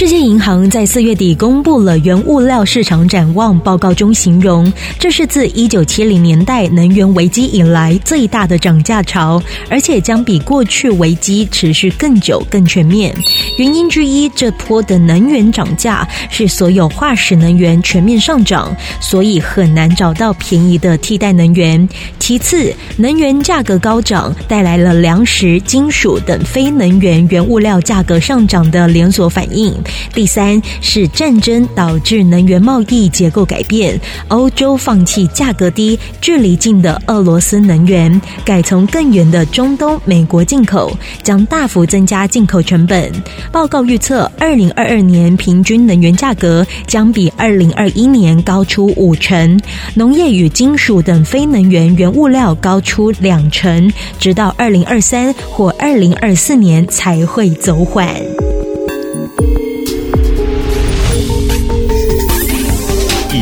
世界银行在四月底公布了原物料市场展望报告中，形容这是自一九七零年代能源危机以来最大的涨价潮，而且将比过去危机持续更久、更全面。原因之一，这波的能源涨价是所有化石能源全面上涨，所以很难找到便宜的替代能源。其次，能源价格高涨带来了粮食、金属等非能源原物料价格上涨的连锁反应。第三是战争导致能源贸易结构改变，欧洲放弃价格低、距离近的俄罗斯能源，改从更远的中东、美国进口，将大幅增加进口成本。报告预测，二零二二年平均能源价格将比二零二一年高出五成，农业与金属等非能源原物料高出两成，直到二零二三或二零二四年才会走缓。